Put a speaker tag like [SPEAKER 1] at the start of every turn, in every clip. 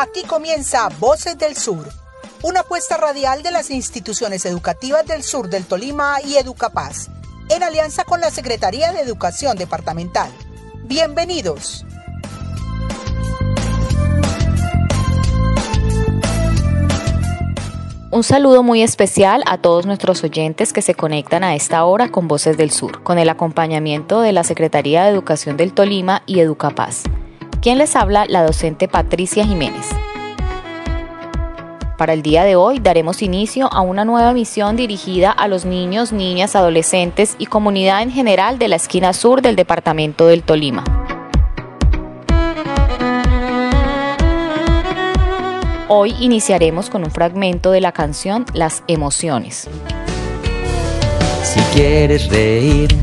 [SPEAKER 1] Aquí comienza Voces del Sur, una apuesta radial de las instituciones educativas del sur del Tolima y Educapaz, en alianza con la Secretaría de Educación Departamental. Bienvenidos.
[SPEAKER 2] Un saludo muy especial a todos nuestros oyentes que se conectan a esta hora con Voces del Sur, con el acompañamiento de la Secretaría de Educación del Tolima y Educapaz. Quien les habla, la docente Patricia Jiménez. Para el día de hoy daremos inicio a una nueva misión dirigida a los niños, niñas, adolescentes y comunidad en general de la esquina sur del departamento del Tolima. Hoy iniciaremos con un fragmento de la canción Las emociones.
[SPEAKER 3] Si quieres reír,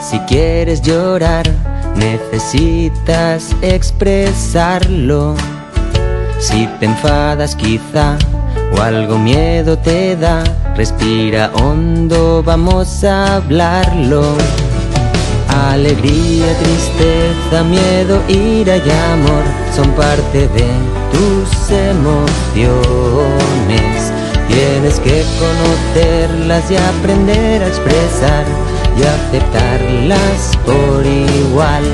[SPEAKER 3] si quieres llorar, necesitas expresarlo. Si te enfadas quizá o algo miedo te da, respira hondo, vamos a hablarlo. Alegría, tristeza, miedo, ira y amor son parte de tus emociones. Tienes que conocerlas y aprender a expresar aceptarlas por igual.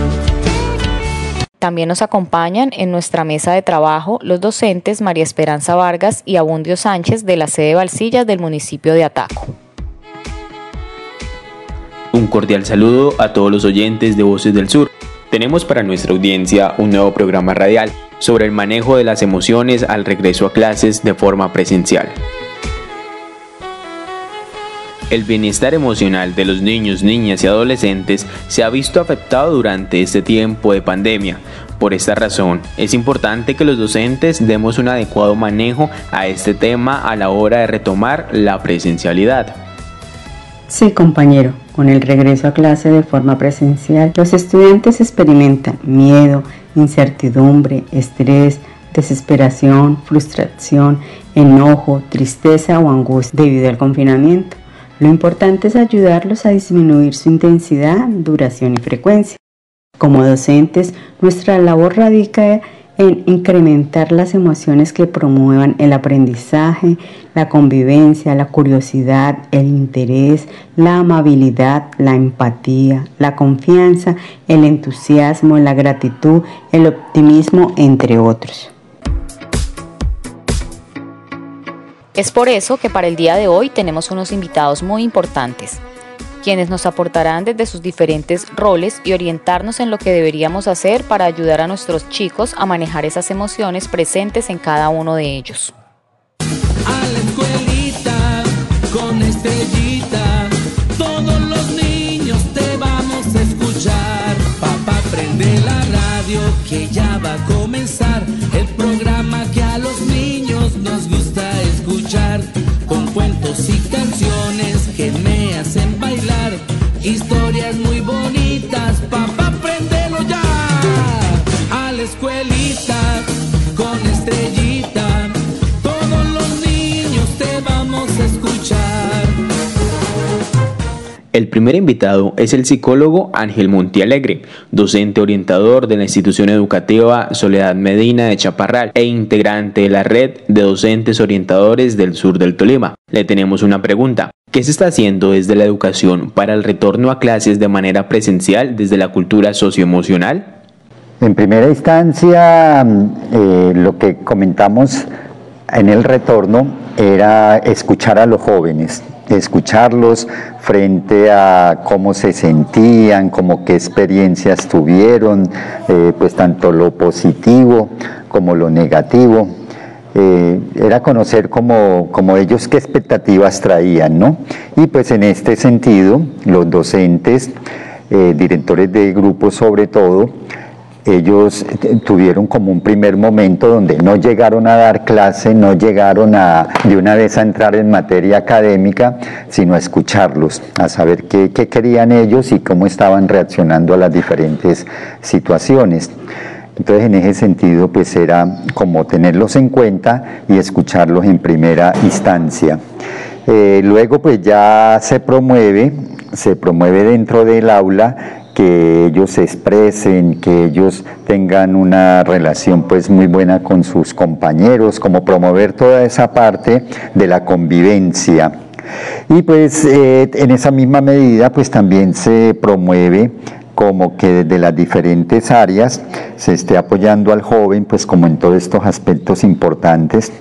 [SPEAKER 2] También nos acompañan en nuestra mesa de trabajo los docentes María Esperanza Vargas y Abundio Sánchez de la sede Valsillas del municipio de Ataco.
[SPEAKER 4] Un cordial saludo a todos los oyentes de Voces del Sur. Tenemos para nuestra audiencia un nuevo programa radial sobre el manejo de las emociones al regreso a clases de forma presencial. El bienestar emocional de los niños, niñas y adolescentes se ha visto afectado durante este tiempo de pandemia. Por esta razón, es importante que los docentes demos un adecuado manejo a este tema a la hora de retomar la presencialidad.
[SPEAKER 5] Sí, compañero, con el regreso a clase de forma presencial, los estudiantes experimentan miedo, incertidumbre, estrés, desesperación, frustración, enojo, tristeza o angustia debido al confinamiento. Lo importante es ayudarlos a disminuir su intensidad, duración y frecuencia. Como docentes, nuestra labor radica en en incrementar las emociones que promuevan el aprendizaje, la convivencia, la curiosidad, el interés, la amabilidad, la empatía, la confianza, el entusiasmo, la gratitud, el optimismo, entre otros.
[SPEAKER 2] Es por eso que para el día de hoy tenemos unos invitados muy importantes quienes nos aportarán desde sus diferentes roles y orientarnos en lo que deberíamos hacer para ayudar a nuestros chicos a manejar esas emociones presentes en cada uno de ellos.
[SPEAKER 6] A la escuelita, con estrellita, todos los niños te vamos a escuchar. Papá, prende la radio que ya va a comenzar. El programa que a los niños nos gusta escuchar, con cuentos y canciones que me hacen muy
[SPEAKER 4] El primer invitado es el psicólogo Ángel Montialegre, docente orientador de la institución educativa Soledad Medina de Chaparral e integrante de la red de docentes orientadores del sur del Tolima. Le tenemos una pregunta. ¿Qué se está haciendo desde la educación para el retorno a clases de manera presencial desde la cultura socioemocional?
[SPEAKER 7] En primera instancia, mm, eh, lo que comentamos en el retorno era escuchar a los jóvenes, escucharlos frente a cómo se sentían, como qué experiencias tuvieron, eh, pues tanto lo positivo como lo negativo. Eh, era conocer como, ellos qué expectativas traían, ¿no? Y pues en este sentido, los docentes, eh, directores de grupos sobre todo, ellos tuvieron como un primer momento donde no llegaron a dar clase, no llegaron a de una vez a entrar en materia académica, sino a escucharlos, a saber qué, qué querían ellos y cómo estaban reaccionando a las diferentes situaciones. Entonces, en ese sentido, pues era como tenerlos en cuenta y escucharlos en primera instancia. Eh, luego, pues ya se promueve, se promueve dentro del aula que ellos se expresen, que ellos tengan una relación pues muy buena con sus compañeros, como promover toda esa parte de la convivencia. Y pues eh, en esa misma medida pues también se promueve como que desde las diferentes áreas se esté apoyando al joven, pues como en todos estos aspectos importantes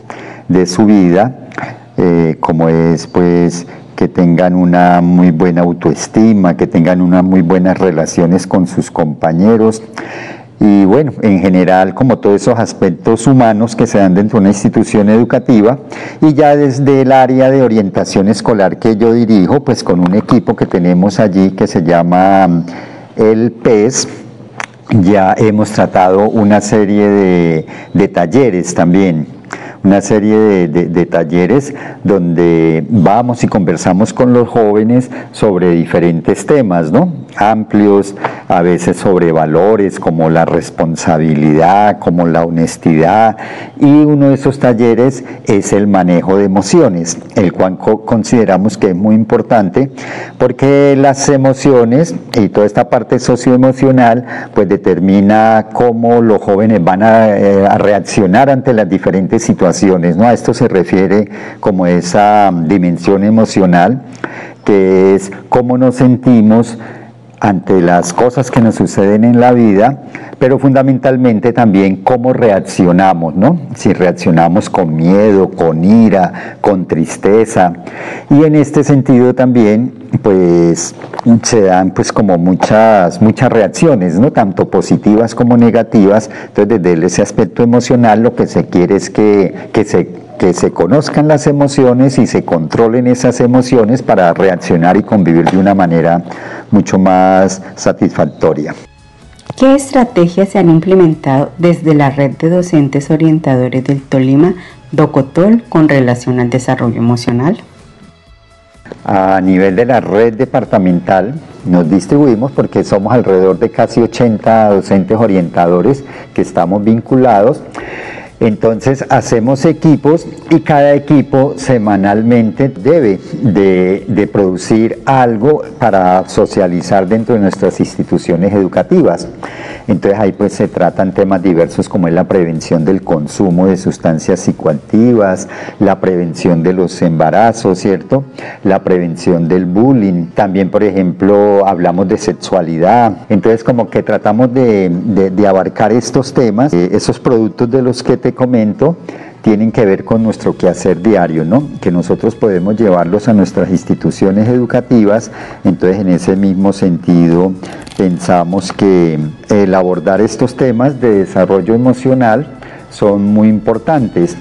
[SPEAKER 7] de su vida, eh, como es pues que tengan una muy buena autoestima, que tengan unas muy buenas relaciones con sus compañeros. Y bueno, en general como todos esos aspectos humanos que se dan dentro de una institución educativa y ya desde el área de orientación escolar que yo dirijo, pues con un equipo que tenemos allí que se llama el PES, ya hemos tratado una serie de, de talleres también una serie de, talleres donde vamos y conversamos con los jóvenes sobre diferentes temas, ¿no? Amplios, a veces sobre valores como la responsabilidad, como la honestidad, y uno de esos talleres es el manejo de emociones, el cual consideramos que es muy importante porque las emociones y toda esta parte socioemocional pues determina cómo los jóvenes van a, eh, reaccionar ante las diferentes situaciones ¿no? A esto se refiere como esa dimensión emocional, que es cómo nos sentimos ante las cosas que nos suceden en la vida, pero fundamentalmente también cómo reaccionamos, ¿no? Si reaccionamos con miedo, con ira, con tristeza. Y en este sentido también, pues, se dan pues como muchas, muchas reacciones, ¿no? Tanto positivas como negativas. Entonces, desde ese aspecto emocional lo que se quiere es que, que se que se conozcan las emociones y se controlen esas emociones para reaccionar y convivir de una manera mucho más satisfactoria.
[SPEAKER 5] ¿Qué estrategias se han implementado desde la red de docentes orientadores del Tolima, Docotol, con relación al desarrollo emocional?
[SPEAKER 7] A nivel de la red departamental nos distribuimos porque somos alrededor de casi 80 docentes orientadores que estamos vinculados entonces hacemos equipos y cada equipo semanalmente debe de, producir algo para socializar dentro de nuestras instituciones educativas. Entonces ahí pues se tratan temas diversos como es la prevención del consumo de sustancias psicoactivas, la prevención de los embarazos, ¿cierto? La prevención del bullying. También, por ejemplo, hablamos de sexualidad. Entonces como que tratamos de, abarcar estos temas, eh, esos productos de los que te comento tienen que ver con nuestro quehacer diario, ¿no? Que nosotros podemos llevarlos a nuestras instituciones educativas, entonces en ese mismo sentido pensamos que el abordar estos temas de desarrollo emocional son muy importantes.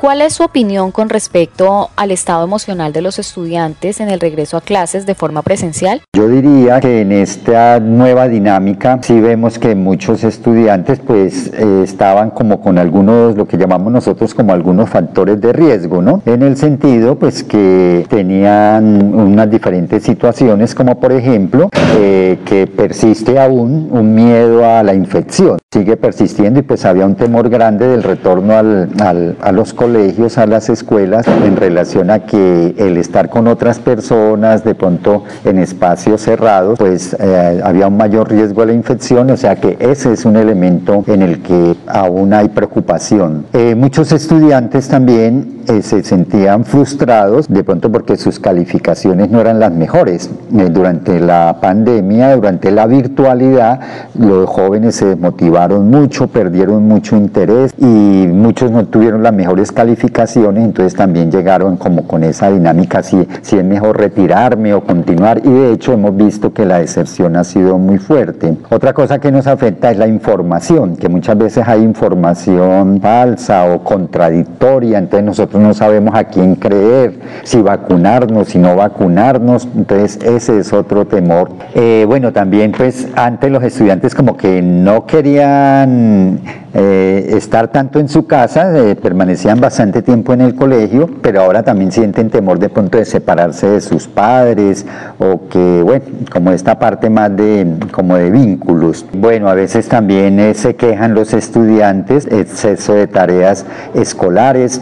[SPEAKER 2] ¿Cuál es su opinión con respecto al estado emocional de los estudiantes en el regreso a clases de forma presencial?
[SPEAKER 7] Yo diría que en esta nueva dinámica sí vemos que muchos estudiantes pues eh, estaban como con algunos, lo que llamamos nosotros como algunos factores de riesgo, ¿no? En el sentido pues que tenían unas diferentes situaciones como por ejemplo eh, que persiste aún un miedo a la infección, sigue persistiendo y pues había un temor grande del retorno al, a los colegios colegios, a las escuelas, en relación a que el estar con otras personas, de pronto en espacios cerrados, pues eh, había un mayor riesgo a la infección, o sea que ese es un elemento en el que aún hay preocupación. Eh, muchos estudiantes también eh, se sentían frustrados, de pronto porque sus calificaciones no eran las mejores. durante la pandemia, durante la virtualidad, los jóvenes se desmotivaron mucho, perdieron mucho interés y muchos no tuvieron las mejores calificaciones, entonces también llegaron como con esa dinámica, si, si es mejor retirarme o continuar, y de hecho hemos visto que la deserción ha sido muy fuerte. Otra cosa que nos afecta es la información, que muchas veces hay información falsa o contradictoria, entonces nosotros no sabemos a quién creer, si vacunarnos, si no vacunarnos, entonces ese es otro temor. Eh, bueno, también pues antes los estudiantes como que no querían eh, estar tanto en su casa, eh, permanecían bastante tiempo en el colegio, pero ahora también sienten temor de pronto de separarse de sus padres o que, bueno, como esta parte más de, como de vínculos. Bueno, a veces también se quejan los estudiantes, exceso de tareas escolares,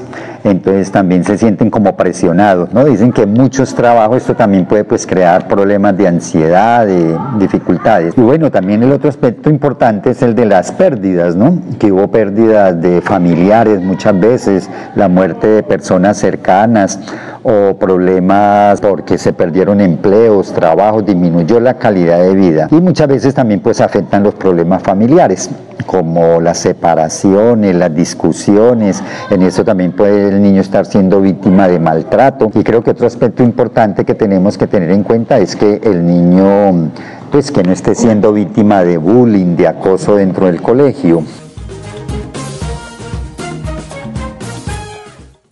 [SPEAKER 7] entonces también se sienten como presionados, ¿no? Dicen que muchos trabajos esto también puede pues crear problemas de ansiedad, de dificultades. Y bueno, también el otro aspecto importante es el de las pérdidas, ¿no? Que hubo pérdidas de familiares muchas veces, la muerte de personas cercanas o problemas porque se perdieron empleos, trabajos, disminuyó la calidad de vida. Y muchas veces también pues afectan los problemas familiares, como las separaciones, las discusiones. En eso también puede el niño estar siendo víctima de maltrato. Y creo que otro aspecto importante que tenemos que tener en cuenta es que el niño pues que no esté siendo víctima de bullying, de acoso dentro del colegio.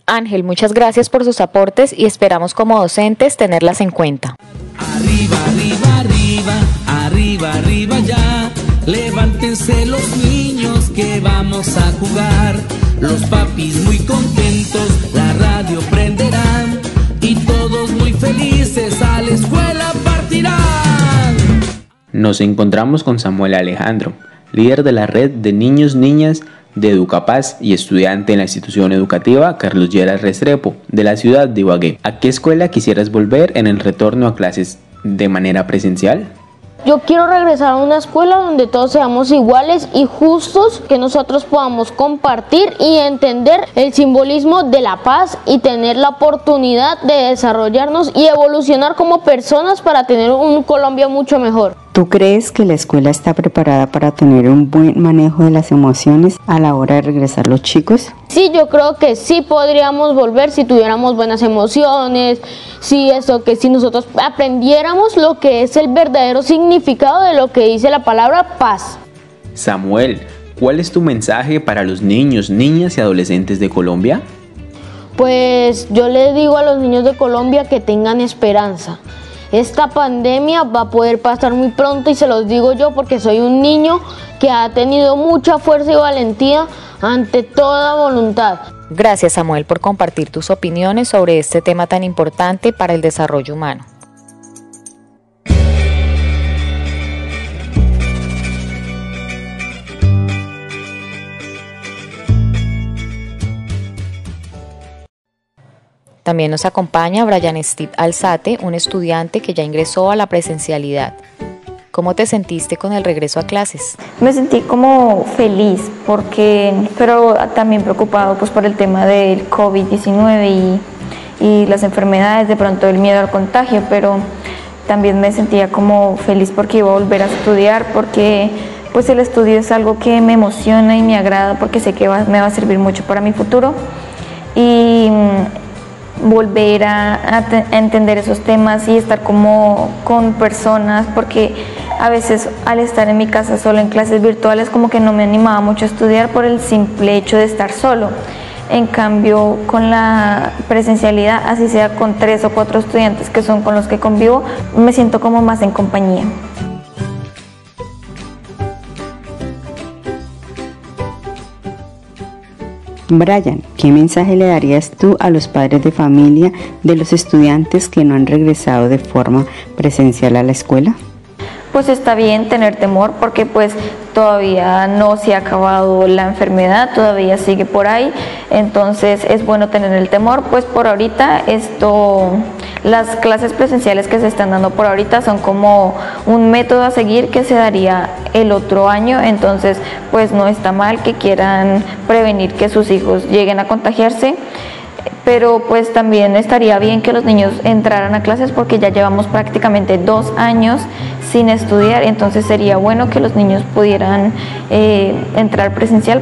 [SPEAKER 2] Ángel, muchas gracias por sus aportes y esperamos como docentes tenerlas en cuenta.
[SPEAKER 6] Arriba, arriba, arriba, arriba, arriba ya. Levántense los a jugar. Los papis muy contentos, la radio prenderán. Y todos muy felices a la escuela partirán.
[SPEAKER 4] Nos encontramos con Samuel Alejandro, líder de la red de niños, niñas de Educapaz y estudiante en la institución educativa Carlos Lleras Restrepo de la ciudad de Ibagué. ¿A qué escuela quisieras volver en el retorno a clases de manera presencial?
[SPEAKER 8] Yo quiero regresar a una escuela donde todos seamos iguales y justos, que nosotros podamos compartir y entender el simbolismo de la paz y tener la oportunidad de desarrollarnos y evolucionar como personas para tener un Colombia mucho mejor.
[SPEAKER 5] ¿Tú crees que la escuela está preparada para tener un buen manejo de las emociones a la hora de regresar los chicos?
[SPEAKER 8] Sí, yo creo que sí podríamos volver si tuviéramos buenas emociones, si eso, que si nosotros aprendiéramos lo que es el verdadero significado de lo que dice la palabra paz.
[SPEAKER 4] Samuel, ¿cuál es tu mensaje para los niños, niñas y adolescentes de Colombia?
[SPEAKER 8] Pues yo les digo a los niños de Colombia que tengan esperanza. Esta pandemia va a poder pasar muy pronto y se los digo yo porque soy un niño que ha tenido mucha fuerza y valentía ante toda voluntad.
[SPEAKER 2] Gracias Samuel por compartir tus opiniones sobre este tema tan importante para el desarrollo humano. También nos acompaña Brian Steve Alzate, un estudiante que ya ingresó a la presencialidad. ¿Cómo te sentiste con el regreso a clases?
[SPEAKER 9] Me sentí como feliz, porque, pero también preocupado pues, por el tema del COVID-19 y, y las enfermedades, de pronto el miedo al contagio, pero también me sentía como feliz porque iba a volver a estudiar, porque pues el estudio es algo que me emociona y me agrada porque sé que me va a servir mucho para mi futuro. Y volver a, entender esos temas y estar como con personas, porque a veces al estar en mi casa solo en clases virtuales como que no me animaba mucho a estudiar por el simple hecho de estar solo. En cambio, con la presencialidad, así sea con tres o cuatro estudiantes que son con los que convivo, me siento como más en compañía.
[SPEAKER 5] Brian, ¿qué mensaje le darías tú a los padres de familia de los estudiantes que no han regresado de forma presencial a la escuela?
[SPEAKER 9] Pues está bien tener temor porque pues todavía no se ha acabado la enfermedad, todavía sigue por ahí, entonces es bueno tener el temor, pues por ahorita esto, las clases presenciales que se están dando por ahorita son como un método a seguir que se daría el otro año, entonces pues no está mal que quieran prevenir que sus hijos lleguen a contagiarse pero pues también estaría bien que los niños entraran a clases porque ya llevamos prácticamente dos años sin estudiar, entonces sería bueno que los niños pudieran eh, entrar presencial.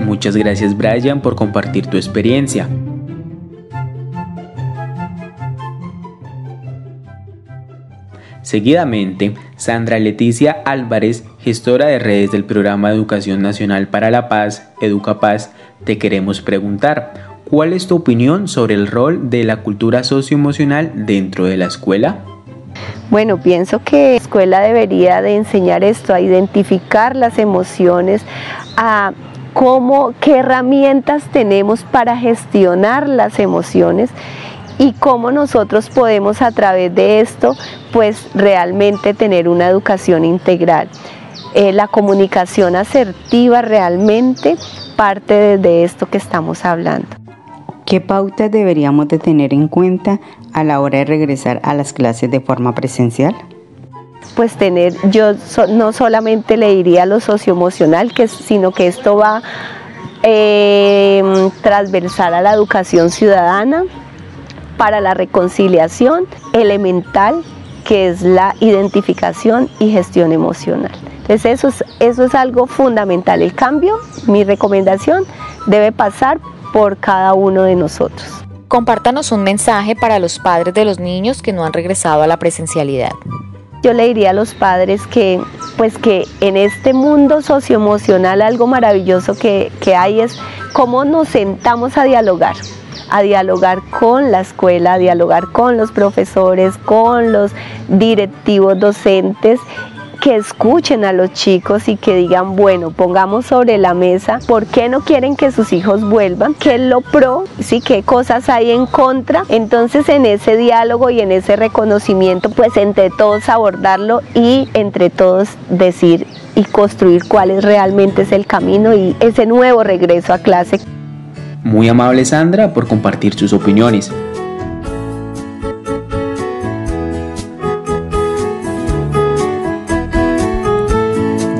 [SPEAKER 4] Muchas gracias Brian por compartir tu experiencia. Seguidamente, Sandra Leticia Álvarez, gestora de redes del Programa de Educación Nacional para la Paz, EducaPaz, te queremos preguntar, ¿Cuál es tu opinión sobre el rol de la cultura socioemocional dentro de la escuela?
[SPEAKER 10] Bueno, pienso que la escuela debería de enseñar esto, a identificar las emociones, a cómo, qué herramientas tenemos para gestionar las emociones y cómo nosotros podemos a través de esto pues realmente tener una educación integral. Eh, la comunicación asertiva realmente parte de esto que estamos hablando.
[SPEAKER 5] ¿Qué pautas deberíamos de tener en cuenta a la hora de regresar a las clases de forma presencial?
[SPEAKER 10] Pues tener, yo no solamente le diría lo socioemocional, que, sino que esto va eh, transversal a la educación ciudadana, para la reconciliación elemental, que es la identificación y gestión emocional. Entonces eso es, eso es algo fundamental. El cambio, mi recomendación, debe pasar por cada uno de nosotros.
[SPEAKER 2] Compártanos un mensaje para los padres de los niños que no han regresado a la presencialidad.
[SPEAKER 10] Yo le diría a los padres que, pues que en este mundo socioemocional algo maravilloso que, que hay es cómo nos sentamos a dialogar a dialogar con la escuela, a dialogar con los profesores, con los directivos docentes que escuchen a los chicos y que digan, bueno, pongamos sobre la mesa por qué no quieren que sus hijos vuelvan, qué es lo pro, sí, qué cosas hay en contra. Entonces en ese diálogo y en ese reconocimiento, pues entre todos abordarlo y entre todos decir y construir cuál es realmente es el camino y ese nuevo regreso a clase.
[SPEAKER 4] Muy amable Sandra por compartir sus opiniones.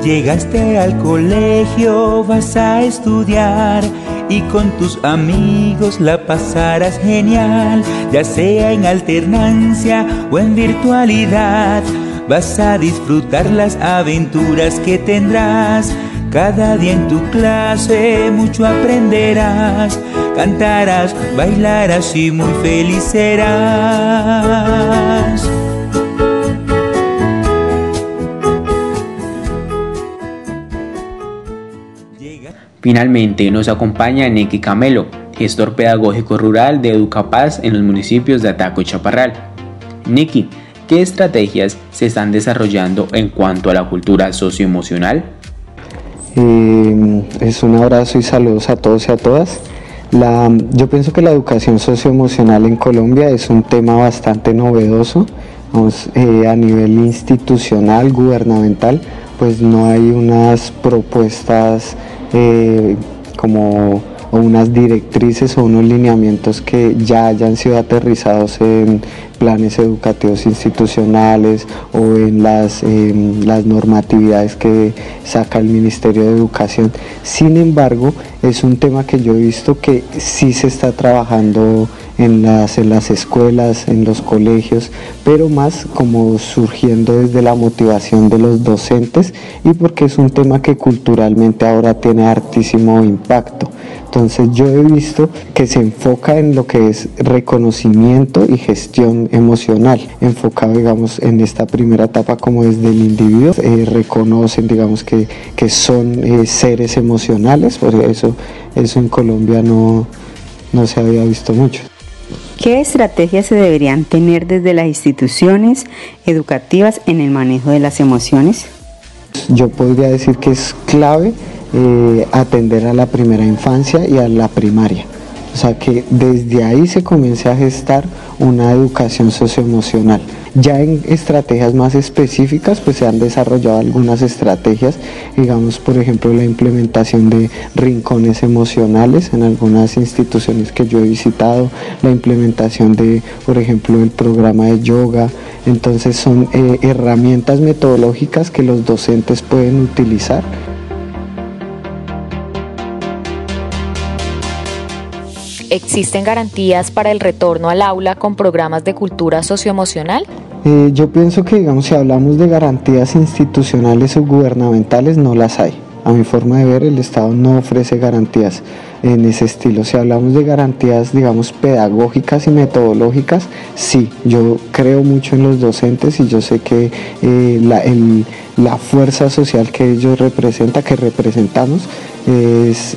[SPEAKER 6] Llegaste al colegio, vas a estudiar y con tus amigos la pasarás genial, ya sea en alternancia o en virtualidad. Vas a disfrutar las aventuras que tendrás. Cada día en tu clase mucho aprenderás, cantarás, bailarás y muy feliz serás.
[SPEAKER 4] Finalmente nos acompaña Nicky Camelo, gestor pedagógico rural de Educapaz en los municipios de Ataco y Chaparral. Nicky, ¿qué estrategias se están desarrollando en cuanto a la cultura socioemocional?
[SPEAKER 11] Eh, es un abrazo y saludos a todos y a todas. La, yo pienso que la educación socioemocional en Colombia es un tema bastante novedoso. Eh, a nivel institucional, gubernamental, pues no hay unas propuestas eh, como unas directrices o unos lineamientos que ya hayan sido aterrizados en planes educativos institucionales o en las, las normatividades que saca el Ministerio de Educación. Sin embargo, es un tema que yo he visto que sí se está trabajando en las, en las escuelas, en los colegios, pero más como surgiendo desde la motivación de los docentes y porque es un tema que culturalmente ahora tiene hartísimo impacto. Entonces yo he visto que se enfoca en lo que es reconocimiento y gestión emocional, enfocado digamos en esta primera etapa como desde el individuo, eh, reconocen digamos que, que son eh, seres emocionales, por eso eso en Colombia no, no se había visto mucho.
[SPEAKER 5] ¿Qué estrategias se deberían tener desde las instituciones educativas en el manejo de las emociones?
[SPEAKER 11] Yo podría decir que es clave eh, atender a la primera infancia y a la primaria. O sea que desde ahí se comience a gestar una educación socioemocional. Ya en estrategias más específicas, pues se han desarrollado algunas estrategias, digamos, por ejemplo, la implementación de rincones emocionales en algunas instituciones que yo he visitado, la implementación de, por ejemplo, el programa de yoga. Entonces son eh, herramientas metodológicas que los docentes pueden utilizar
[SPEAKER 2] ¿Existen garantías para el retorno al aula con programas de cultura socioemocional?
[SPEAKER 11] Eh, yo pienso que, digamos, si hablamos de garantías institucionales o gubernamentales, no las hay. A mi forma de ver, el Estado no ofrece garantías en ese estilo. Si hablamos de garantías, digamos, pedagógicas y metodológicas, sí, yo creo mucho en los docentes y yo sé que eh, la, la fuerza social que ellos representan, que representamos,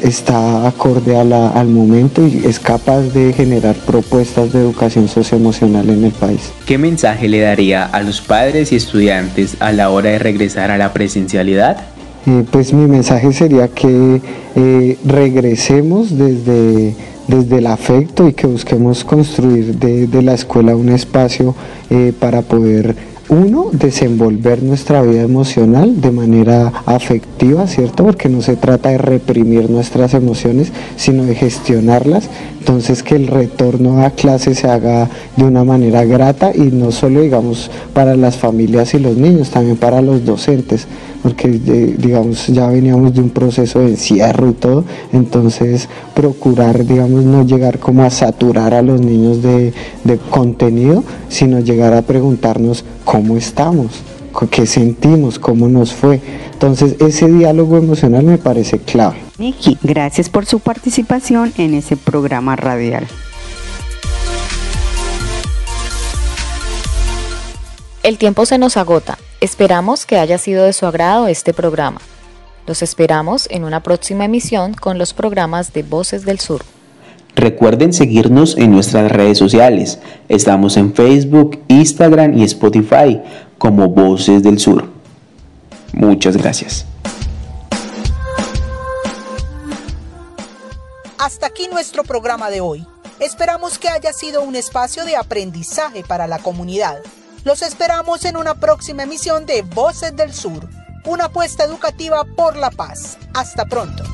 [SPEAKER 11] está acorde al momento y es capaz de generar propuestas de educación socioemocional en el país.
[SPEAKER 4] ¿Qué mensaje le daría a los padres y estudiantes a la hora de regresar a la presencialidad?
[SPEAKER 11] Eh, pues mi mensaje sería que eh, regresemos desde, desde el afecto y que busquemos construir de, la escuela un espacio eh, para poder uno, desenvolver nuestra vida emocional de manera afectiva, ¿cierto? Porque no se trata de reprimir nuestras emociones, sino de gestionarlas. Entonces que el retorno a clase se haga de una manera grata y no solo, digamos, para las familias y los niños, también para los docentes, porque, digamos, ya veníamos de un proceso de encierro y todo, entonces procurar, digamos, no llegar como a saturar a los niños de, de contenido, sino llegar a preguntarnos cómo estamos, qué sentimos, cómo nos fue. Entonces ese diálogo emocional me parece clave.
[SPEAKER 5] Niki, gracias por su participación en ese programa radial.
[SPEAKER 2] El tiempo se nos agota. Esperamos que haya sido de su agrado este programa. Los esperamos en una próxima emisión con los programas de Voces del Sur.
[SPEAKER 4] Recuerden seguirnos en nuestras redes sociales. Estamos en Facebook, Instagram y Spotify como Voces del Sur. Muchas gracias.
[SPEAKER 1] Hasta aquí nuestro programa de hoy. Esperamos que haya sido un espacio de aprendizaje para la comunidad. Los esperamos en una próxima emisión de Voces del Sur, una apuesta educativa por la paz. Hasta pronto.